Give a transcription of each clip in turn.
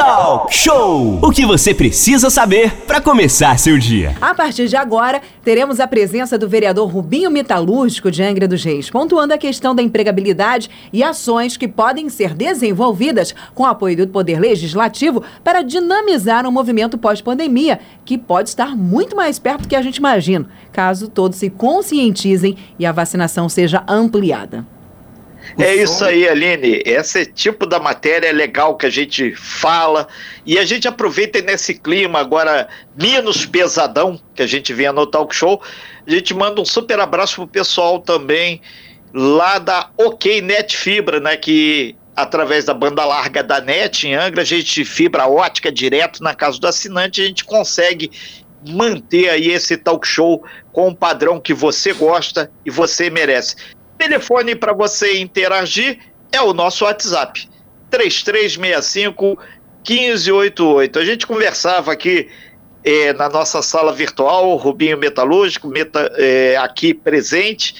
Talk Show! O que você precisa saber para começar seu dia. A partir de agora, teremos a presença do vereador Rubinho Metalúrgico de Angra dos Reis, pontuando a questão da empregabilidade e ações que podem ser desenvolvidas com apoio do Poder Legislativo para dinamizar um movimento pós-pandemia que pode estar muito mais perto do que a gente imagina, caso todos se conscientizem e a vacinação seja ampliada. É isso aí, Aline. Esse tipo da matéria é legal que a gente fala e a gente aproveita nesse clima agora menos pesadão que a gente vem no talk show. A gente manda um super abraço pro pessoal também lá da OK Net Fibra, né, que através da banda larga da NET em Angra, a gente fibra ótica direto na casa do assinante, a gente consegue manter aí esse talk show com o padrão que você gosta e você merece. Telefone para você interagir é o nosso WhatsApp, 3365 1588. A gente conversava aqui é, na nossa sala virtual, Rubinho Metalúrgico, meta, é, aqui presente,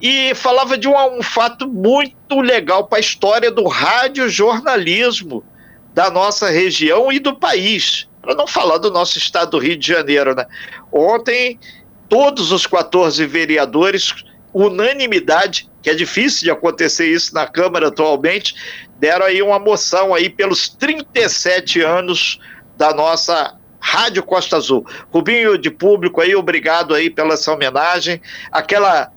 e falava de um, um fato muito legal para a história do radiojornalismo da nossa região e do país, para não falar do nosso estado do Rio de Janeiro. Né? Ontem, todos os 14 vereadores unanimidade, que é difícil de acontecer isso na Câmara atualmente, deram aí uma moção aí pelos 37 anos da nossa Rádio Costa Azul. Rubinho de público aí, obrigado aí pela essa homenagem. Aquela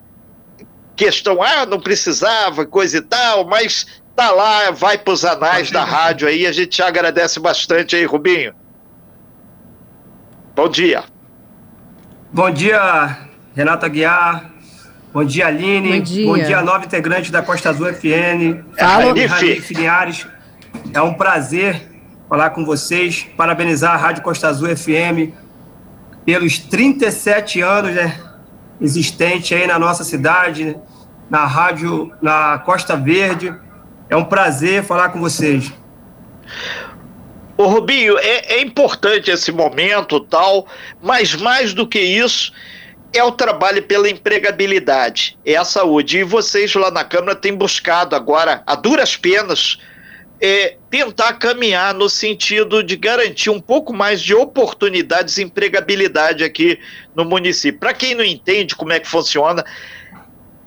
questão, ah, não precisava, coisa e tal, mas tá lá, vai para os anais da rádio aí, a gente agradece bastante aí, Rubinho. Bom dia. Bom dia, Renata Guiar, Bom dia, Aline. Bom dia, Bom dia nova integrante da Costa Azul FN. Fala, Linhares. É um prazer falar com vocês, parabenizar a Rádio Costa Azul FM pelos 37 anos né, existente aí na nossa cidade, na rádio, na Costa Verde. É um prazer falar com vocês. Ô Rubinho, é, é importante esse momento tal, mas mais do que isso, é o trabalho pela empregabilidade, é a saúde. E vocês lá na Câmara têm buscado agora, a duras penas, é, tentar caminhar no sentido de garantir um pouco mais de oportunidades e empregabilidade aqui no município. Para quem não entende como é que funciona,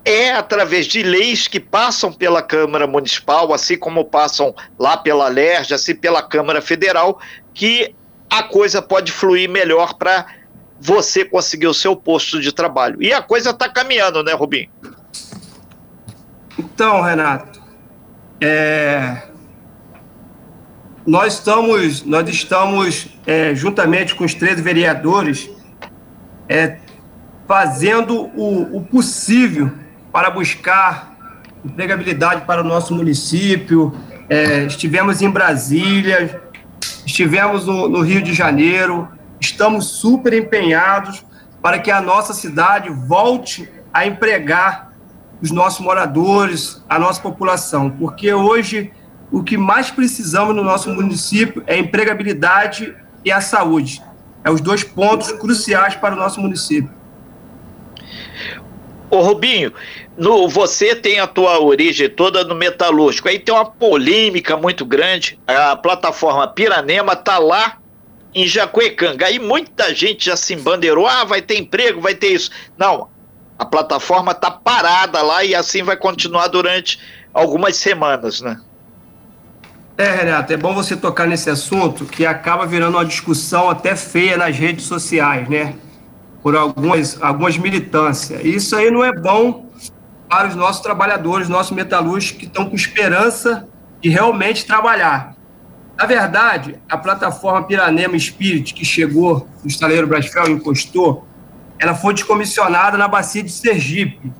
é através de leis que passam pela Câmara Municipal, assim como passam lá pela LERJ, assim pela Câmara Federal, que a coisa pode fluir melhor para você conseguir o seu posto de trabalho. E a coisa está caminhando, né, Rubinho? Então, Renato, é... nós estamos, nós estamos é, juntamente com os 13 vereadores, é, fazendo o, o possível para buscar empregabilidade para o nosso município. É, estivemos em Brasília, estivemos no, no Rio de Janeiro, estamos super empenhados para que a nossa cidade volte a empregar os nossos moradores, a nossa população, porque hoje o que mais precisamos no nosso município é empregabilidade e a saúde. É os dois pontos cruciais para o nosso município. Ô Rubinho, no, você tem a tua origem toda no metalúrgico, aí tem uma polêmica muito grande, a plataforma Piranema está lá em Jacuecanga. Aí muita gente já se embandeirou, ah, vai ter emprego, vai ter isso. Não, a plataforma está parada lá e assim vai continuar durante algumas semanas, né? É, Renato, é bom você tocar nesse assunto que acaba virando uma discussão até feia nas redes sociais, né? Por algumas, algumas militâncias. Isso aí não é bom para os nossos trabalhadores, nossos metalúrgicos que estão com esperança de realmente trabalhar. Na verdade, a plataforma Piranema Spirit, que chegou no estaleiro Brasfel e encostou, ela foi descomissionada na bacia de Sergipe,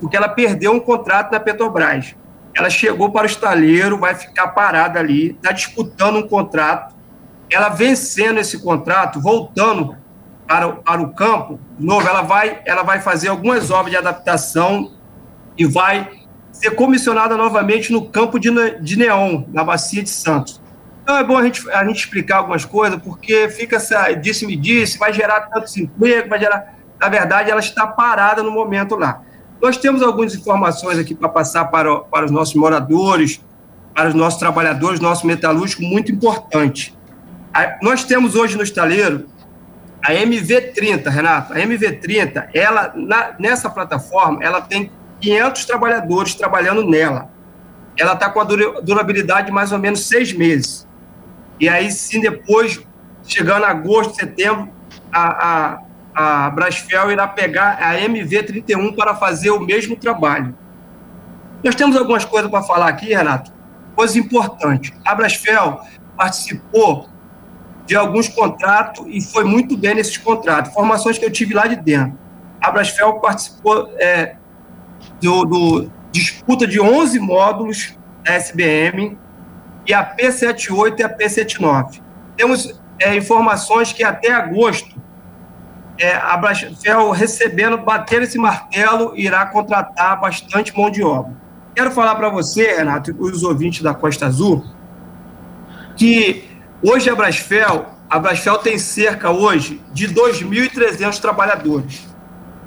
porque ela perdeu um contrato na Petrobras. Ela chegou para o estaleiro, vai ficar parada ali, está disputando um contrato. Ela vencendo esse contrato, voltando para, o, para o campo, novo, ela vai, ela vai fazer algumas obras de adaptação e vai ser comissionada novamente no campo de, de Neon, na Bacia de Santos. Então é bom a gente, a gente explicar algumas coisas, porque fica essa disse-me disse, vai gerar tantos empregos, vai gerar. Na verdade, ela está parada no momento lá. Nós temos algumas informações aqui para passar para, para os nossos moradores para os nossos trabalhadores, nosso metalúrgico, muito importante. nós temos hoje no estaleiro a MV30, Renato. A MV30, ela, na, nessa plataforma, ela tem 500 trabalhadores trabalhando nela. Ela está com a durabilidade de mais ou menos seis meses. E aí, sim, depois, chegando agosto, setembro, a, a, a Brasfel irá pegar a MV31 para fazer o mesmo trabalho. Nós temos algumas coisas para falar aqui, Renato. Coisa importante. A Brasfel participou de alguns contratos e foi muito bem nesses contratos. Informações que eu tive lá de dentro. A Brasfel participou é, do, do, disputa de 11 módulos da SBM e a P78 e a P79. Temos é, informações que até agosto é, a Brasfel recebendo, bater esse martelo, irá contratar bastante mão de obra. Quero falar para você, Renato, e os ouvintes da Costa Azul, que hoje a Brasfel, a Brasfel tem cerca hoje de 2.300 trabalhadores.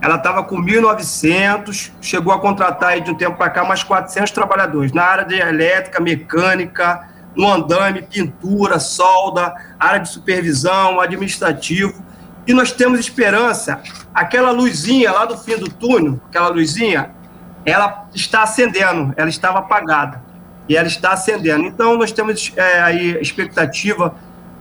Ela estava com 1.900, chegou a contratar aí de um tempo para cá mais 400 trabalhadores na área de elétrica, mecânica, no andame, pintura, solda, área de supervisão, administrativo. E nós temos esperança, aquela luzinha lá do fim do túnel, aquela luzinha, ela está acendendo, ela estava apagada e ela está acendendo. Então, nós temos é, aí expectativa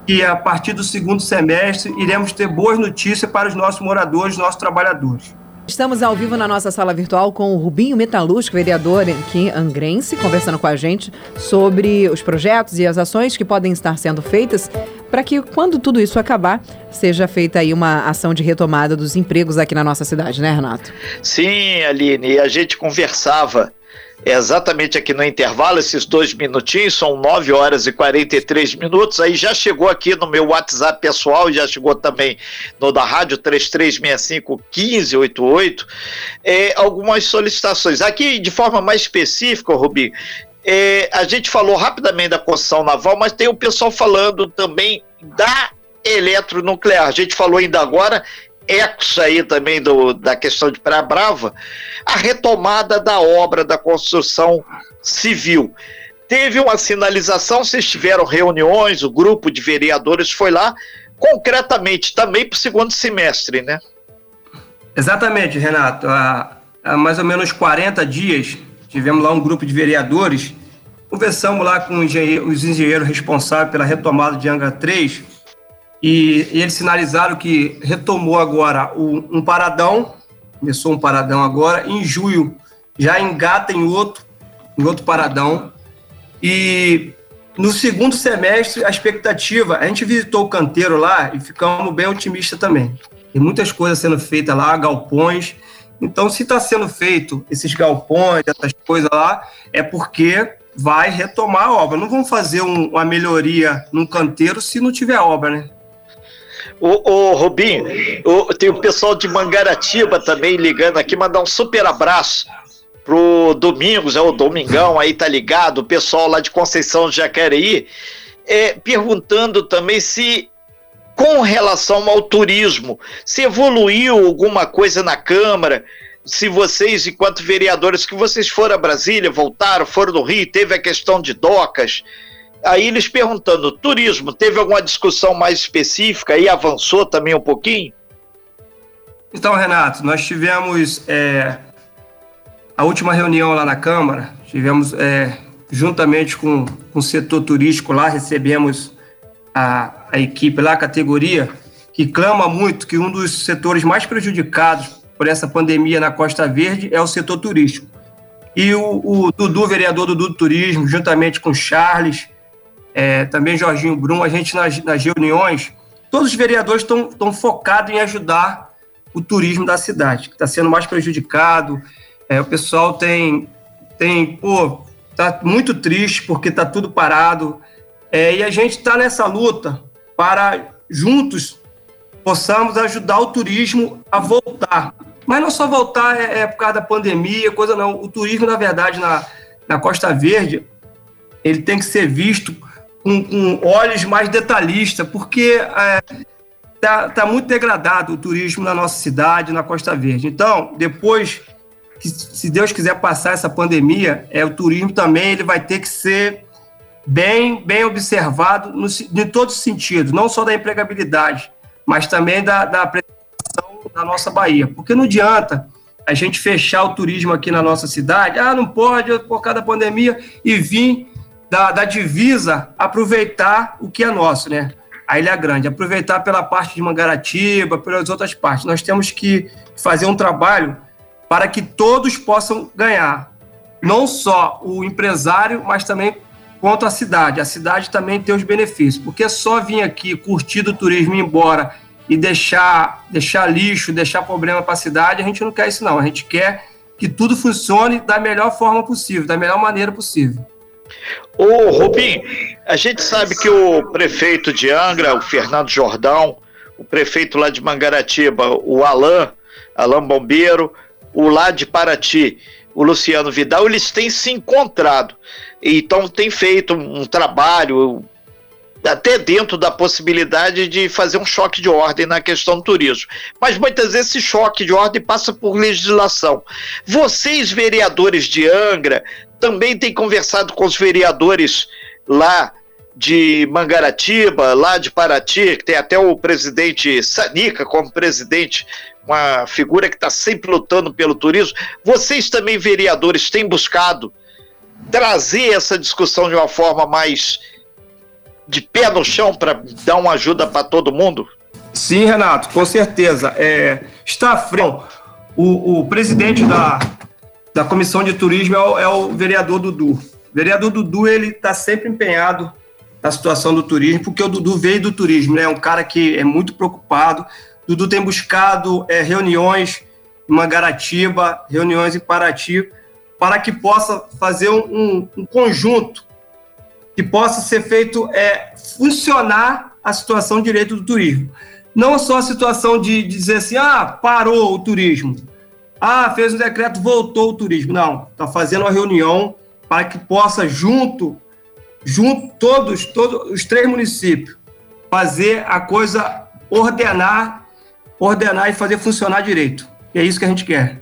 que a partir do segundo semestre iremos ter boas notícias para os nossos moradores, nossos trabalhadores. Estamos ao vivo na nossa sala virtual com o Rubinho Metalúrgico, vereador aqui angrense, conversando com a gente sobre os projetos e as ações que podem estar sendo feitas para que, quando tudo isso acabar, seja feita aí uma ação de retomada dos empregos aqui na nossa cidade, né, Renato? Sim, Aline, a gente conversava exatamente aqui no intervalo, esses dois minutinhos, são 9 horas e 43 minutos. Aí já chegou aqui no meu WhatsApp pessoal, já chegou também no da rádio 3365-1588, é, algumas solicitações. Aqui, de forma mais específica, Rubi, é, a gente falou rapidamente da construção naval, mas tem o pessoal falando também da eletronuclear. A gente falou ainda agora ex aí também do, da questão de Praia Brava, a retomada da obra da construção civil. Teve uma sinalização, vocês tiveram reuniões, o grupo de vereadores foi lá, concretamente também para o segundo semestre, né? Exatamente, Renato. Há, há, mais ou menos 40 dias, tivemos lá um grupo de vereadores, conversamos lá com os engenheiros responsáveis pela retomada de Angra 3, e, e eles sinalizaram que retomou agora o, um paradão, começou um paradão agora, em julho já engata em outro, em outro paradão. E no segundo semestre, a expectativa, a gente visitou o canteiro lá e ficamos bem otimistas também. Tem muitas coisas sendo feitas lá, galpões. Então, se está sendo feito esses galpões, essas coisas lá, é porque vai retomar a obra. Não vamos fazer um, uma melhoria num canteiro se não tiver obra, né? Rubinho, o, tem o pessoal de Mangaratiba também ligando aqui, mandar um super abraço pro Domingos, é o Domingão aí, tá ligado? O pessoal lá de Conceição de Jacareí, é, perguntando também se com relação ao turismo, se evoluiu alguma coisa na Câmara, se vocês, enquanto vereadores, que vocês foram a Brasília, voltaram, foram do Rio, teve a questão de docas, Aí eles perguntando, turismo, teve alguma discussão mais específica e avançou também um pouquinho? Então, Renato, nós tivemos é, a última reunião lá na Câmara, tivemos é, juntamente com, com o setor turístico lá, recebemos a, a equipe lá, a categoria, que clama muito que um dos setores mais prejudicados por essa pandemia na Costa Verde é o setor turístico. E o, o Dudu, vereador do Dudu Turismo, juntamente com o Charles, é, também Jorginho Brum, a gente nas, nas reuniões, todos os vereadores estão focados em ajudar o turismo da cidade, que está sendo mais prejudicado. É, o pessoal tem, tem, pô, tá muito triste porque está tudo parado. É, e a gente está nessa luta para juntos possamos ajudar o turismo a voltar. Mas não só voltar é, é por causa da pandemia, coisa não. O turismo, na verdade, na, na Costa Verde, ele tem que ser visto com, com olhos mais detalhistas, porque está é, tá muito degradado o turismo na nossa cidade, na Costa Verde. Então, depois que, se Deus quiser passar essa pandemia, é, o turismo também ele vai ter que ser bem, bem observado no, em todos os sentidos, não só da empregabilidade, mas também da, da apresentação da nossa Bahia. Porque não adianta a gente fechar o turismo aqui na nossa cidade, ah, não pode por causa da pandemia, e vir da, da divisa aproveitar o que é nosso, né? A Ilha Grande, aproveitar pela parte de Mangaratiba, pelas outras partes. Nós temos que fazer um trabalho para que todos possam ganhar. Não só o empresário, mas também quanto a cidade. A cidade também tem os benefícios, porque só vir aqui curtir do turismo e ir embora e deixar, deixar lixo, deixar problema para a cidade, a gente não quer isso não. A gente quer que tudo funcione da melhor forma possível, da melhor maneira possível. Ô, Rubim, a gente sabe que o prefeito de Angra, o Fernando Jordão, o prefeito lá de Mangaratiba, o Alain, Alain Bombeiro, o lá de Paraty, o Luciano Vidal, eles têm se encontrado. Então tem feito um trabalho até dentro da possibilidade de fazer um choque de ordem na questão do turismo. Mas muitas vezes esse choque de ordem passa por legislação. Vocês, vereadores de Angra, também têm conversado com os vereadores lá de Mangaratiba, lá de Paraty, que tem até o presidente Sanica como presidente, uma figura que está sempre lutando pelo turismo. Vocês também, vereadores, têm buscado trazer essa discussão de uma forma mais de pé no chão para dar uma ajuda para todo mundo? Sim, Renato, com certeza. É, está frio. O, o presidente da, da comissão de turismo é o, é o vereador Dudu. O vereador Dudu ele está sempre empenhado na situação do turismo, porque o Dudu veio do turismo, né? É um cara que é muito preocupado. Dudu tem buscado é, reuniões em Mangaratiba, reuniões em Paraty, para que possa fazer um, um, um conjunto que possa ser feito é, funcionar a situação direito do turismo. Não só a situação de, de dizer assim, ah, parou o turismo, ah, fez um decreto, voltou o turismo. Não, está fazendo uma reunião para que possa, junto, junto todos, todos os três municípios, fazer a coisa ordenar, ordenar e fazer funcionar direito. E é isso que a gente quer.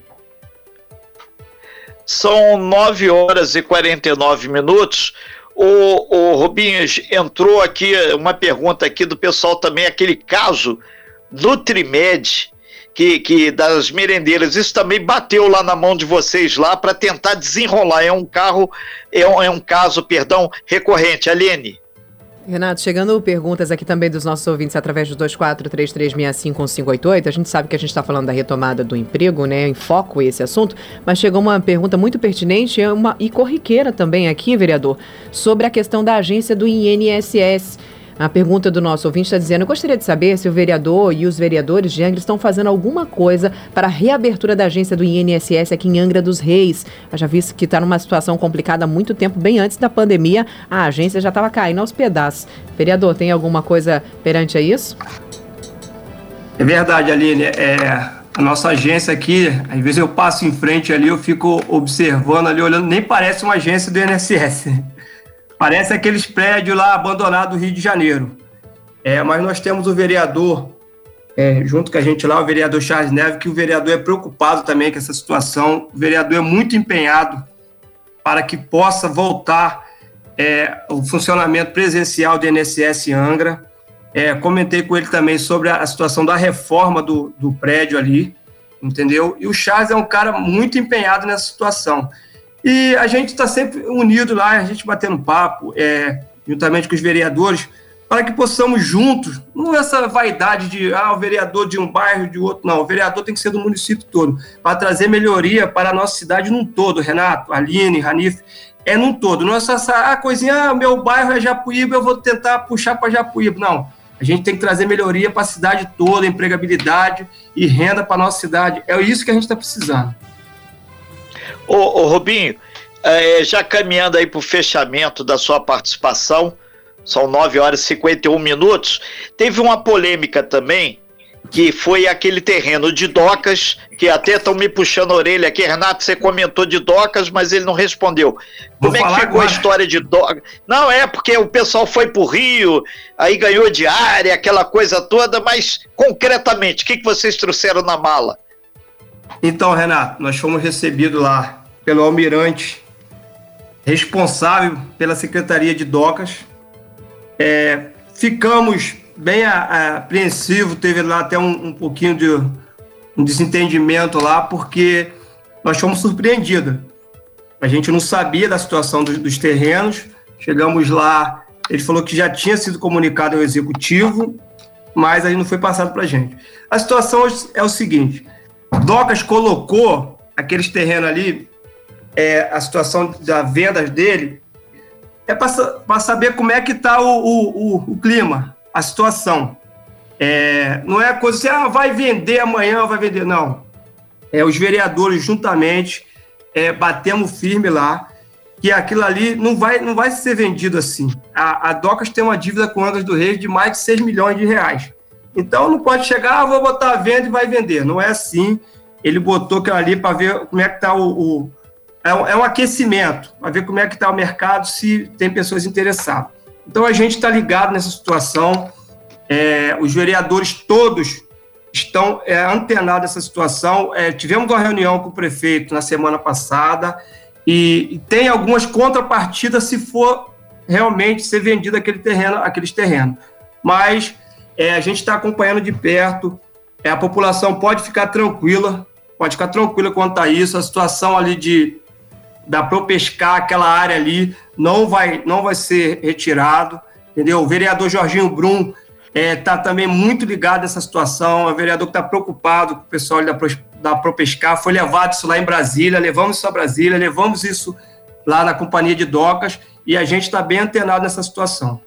São 9 horas e 49 minutos. O, o Rubinhos entrou aqui uma pergunta aqui do pessoal também, aquele caso Nutrimed, que, que das merendeiras, isso também bateu lá na mão de vocês lá para tentar desenrolar. É um carro, é um, é um caso, perdão, recorrente. Aline. Renato, chegando perguntas aqui também dos nossos ouvintes através do 2433651588. A gente sabe que a gente está falando da retomada do emprego, né? Em foco esse assunto, mas chegou uma pergunta muito pertinente uma, e corriqueira também aqui, vereador, sobre a questão da agência do INSS. A pergunta do nosso ouvinte está dizendo: Eu gostaria de saber se o vereador e os vereadores de Angra estão fazendo alguma coisa para a reabertura da agência do INSS aqui em Angra dos Reis. Eu já vi que está numa situação complicada há muito tempo, bem antes da pandemia, a agência já estava caindo aos pedaços. Vereador, tem alguma coisa perante a isso? É verdade, Aline. É, a nossa agência aqui, às vezes eu passo em frente ali, eu fico observando ali, olhando, nem parece uma agência do INSS. Parece aqueles prédios lá abandonados do Rio de Janeiro. É, mas nós temos o vereador, é, junto com a gente lá, o vereador Charles Neves, que o vereador é preocupado também com essa situação. O vereador é muito empenhado para que possa voltar é, o funcionamento presencial do INSS Angra. É, comentei com ele também sobre a, situação da reforma do, do prédio ali, entendeu? E o Charles é um cara muito empenhado nessa situação. E a gente está sempre unido lá, a gente batendo papo, é, juntamente com os vereadores, para que possamos juntos, não essa vaidade de ah, o vereador de um bairro, de outro, não, o vereador tem que ser do município todo, para trazer melhoria para a nossa cidade num todo, Renato, Aline, Ranif, é num todo, não é só essa ah, coisinha, ah, meu bairro é Japuíba, eu vou tentar puxar para Japuíba, não. A gente tem que trazer melhoria para a cidade toda, empregabilidade e renda para a nossa cidade. É isso que a gente está precisando. Ô, ô Rubinho, é, já caminhando aí para o fechamento da sua participação, são 9 horas e 51 minutos, teve uma polêmica também, que foi aquele terreno de docas, que até estão me puxando a orelha aqui. Renato, você comentou de docas, mas ele não respondeu. Como Vou é que ficou agora. a história de docas? Não, é porque o pessoal foi para o Rio, aí ganhou diária, aquela coisa toda, mas concretamente, o que, que vocês trouxeram na mala? Então, Renato, nós fomos recebidos lá pelo almirante responsável pela Secretaria de Docas. É, ficamos bem apreensivos, teve lá até um, um pouquinho de um desentendimento lá, porque nós fomos surpreendidos. A gente não sabia da situação dos, dos terrenos, chegamos lá, ele falou que já tinha sido comunicado ao executivo, mas aí não foi passado para a gente. A situação é o seguinte: Docas colocou aqueles terrenos ali, é, a situação da venda dele, é para saber como é que está o, o, o, o, clima, a situação. É, não é coisa assim, ah, vai vender amanhã, vai vender. Não. É, os vereadores, juntamente, é, batemos firme lá, que aquilo ali não vai, não vai ser vendido assim. A, a Docas tem uma dívida com Angas do Reis de mais de 6 milhões de reais. Então não pode chegar, ah, vou botar a venda e vai vender. Não é assim. Ele botou aquilo ali para ver como é que está o, o é, um, é um aquecimento, para ver como é que está o mercado, se tem pessoas interessadas. Então a gente está ligado nessa situação. É, os vereadores todos estão é, antenados nessa situação. É, tivemos uma reunião com o prefeito na semana passada e, e tem algumas contrapartidas se for realmente ser vendido aquele terreno, aqueles terrenos. Mas é, a gente está acompanhando de perto. É, a população pode ficar tranquila, pode ficar tranquila quanto a isso. A situação ali de da Propescar, aquela área ali, não vai, não vai ser retirado, entendeu? O vereador Jorginho Brum está é, tá também muito ligado nessa situação, é um vereador que está preocupado com o pessoal da, da Propescar, foi levado isso lá em Brasília, levamos isso a Brasília, levamos isso lá na Companhia de Docas, e a gente está bem antenado nessa situação.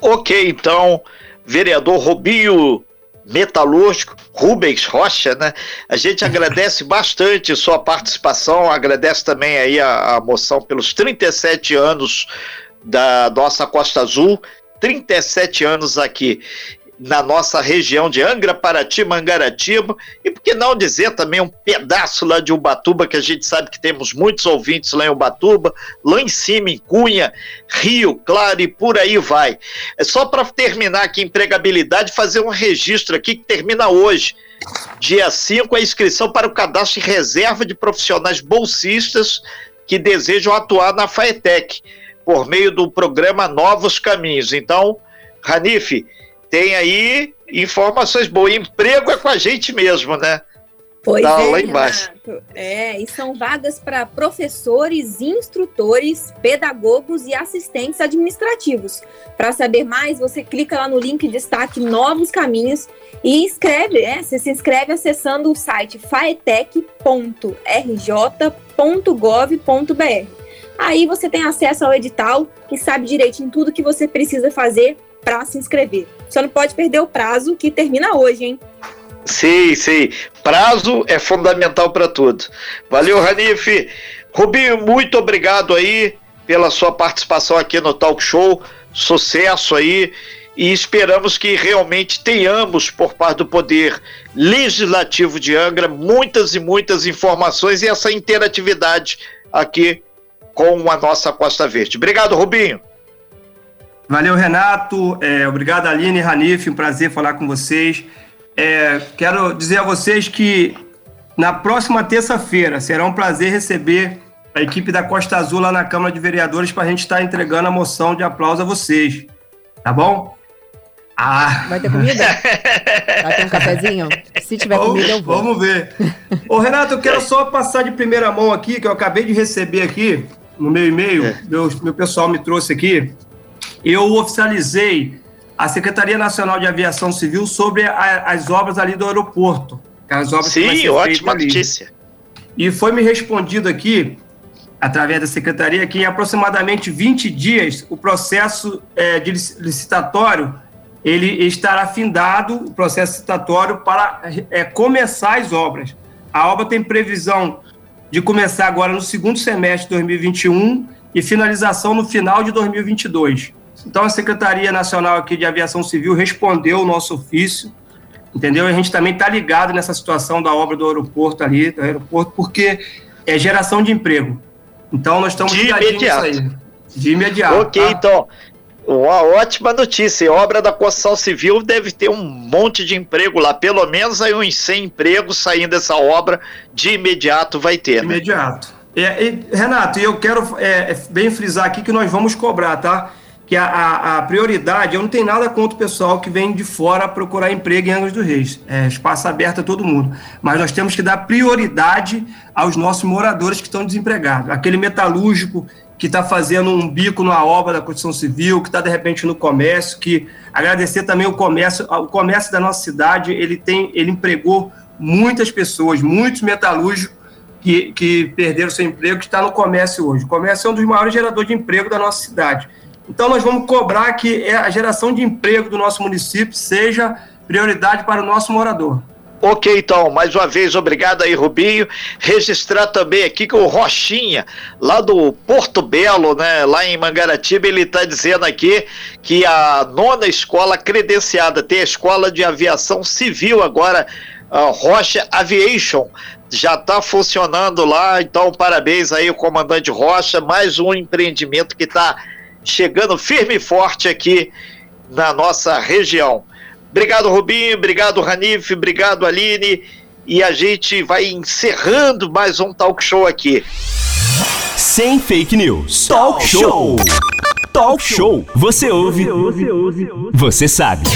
Ok, então, vereador Robinho Metalúrgico, Rubens Rocha, né? A gente agradece bastante sua participação, agradece também aí a, a moção pelos 37 anos da nossa Costa Azul, 37 anos aqui na nossa região de Angra, Paraty, Mangaratiba, e por que não dizer também um pedaço lá de Ubatuba, que a gente sabe que temos muitos ouvintes lá em Ubatuba, lá em cima, em Cunha, Rio Claro e por aí vai. É só para terminar aqui empregabilidade, fazer um registro aqui que termina hoje. Dia 5, a inscrição para o cadastro de reserva de profissionais bolsistas que desejam atuar na FAETEC, por meio do programa Novos Caminhos. Então, Ranife, tem aí informações boas. Emprego é com a gente mesmo, né? Pois tá é, lá embaixo. Renato. É, e são vagas para professores, instrutores, pedagogos e assistentes administrativos. Para saber mais, você clica lá no link destaque Novos Caminhos e escreve, é, você se inscreve acessando o site faetec.rj.gov.br. Aí você tem acesso ao edital e sabe direitinho tudo que você precisa fazer para se inscrever. Só não pode perder o prazo que termina hoje, hein? Sim, sim. Prazo é fundamental para tudo. Valeu, Ranife. Rubinho, muito obrigado aí pela sua participação aqui no Talk Show. Sucesso aí. E esperamos que realmente tenhamos, por parte do Poder Legislativo de Angra, muitas e muitas informações e essa interatividade aqui com a nossa Costa Verde. Obrigado, Rubinho. Valeu, Renato. É, obrigado, Aline e Ranif. Um prazer falar com vocês. É, quero dizer a vocês que na próxima terça-feira será um prazer receber a equipe da Costa Azul lá na Câmara de Vereadores para a gente estar tá entregando a moção de aplauso a vocês. Tá bom? Ah. Vai ter comida? Vai ter um cafezinho? Se tiver vamos, comida, eu vou. Vamos ver. Ô, Renato, eu quero só passar de primeira mão aqui, que eu acabei de receber aqui no meu e-mail, é. meu, meu pessoal me trouxe aqui eu oficializei a Secretaria Nacional de Aviação Civil sobre a, as obras ali do aeroporto. As obras Sim, ótima notícia. E foi me respondido aqui, através da Secretaria, que em aproximadamente 20 dias o processo é, de licitatório ele estará findado, o processo licitatório, para é, começar as obras. A obra tem previsão de começar agora no segundo semestre de 2021 e finalização no final de 2022. Então, a Secretaria Nacional aqui de Aviação Civil respondeu o nosso ofício, entendeu? A gente também está ligado nessa situação da obra do aeroporto ali, do aeroporto, porque é geração de emprego. Então, nós estamos de imediato. Aí, de imediato. Ok, tá? então, uma ótima notícia. Obra da construção civil deve ter um monte de emprego lá, pelo menos aí uns 100 empregos saindo dessa obra de imediato vai ter. De né? imediato. É, e, Renato, eu quero é, bem frisar aqui que nós vamos cobrar, tá? Que a, a, a, prioridade, eu não tenho nada contra o pessoal que vem de fora procurar emprego em Angra dos Reis. É espaço aberto a todo mundo. Mas nós temos que dar prioridade aos nossos moradores que estão desempregados. Aquele metalúrgico que está fazendo um bico numa obra da construção civil, que está de repente no comércio, que agradecer também o comércio, o comércio da nossa cidade, ele tem, ele empregou muitas pessoas, muitos metalúrgicos que, que perderam seu emprego, que está no comércio hoje. O comércio é um dos maiores geradores de emprego da nossa cidade. Então, nós vamos cobrar que é a geração de emprego do nosso município seja prioridade para o nosso morador. Ok, então, mais uma vez, obrigado aí, Rubinho. Registrar também aqui que o Rochinha, lá do Porto Belo, né, lá em Mangaratiba, ele está dizendo aqui que a nona escola credenciada, tem a escola de aviação civil agora, a Rocha Aviation, já está funcionando lá, então parabéns aí o comandante Rocha, mais um empreendimento que está chegando firme e forte aqui na nossa região. Obrigado, Rubinho, obrigado, Ranif, obrigado, Aline, e a gente vai encerrando mais um talk show aqui. Sem fake news. Talk show. Talk show. Você ouve. Você sabe.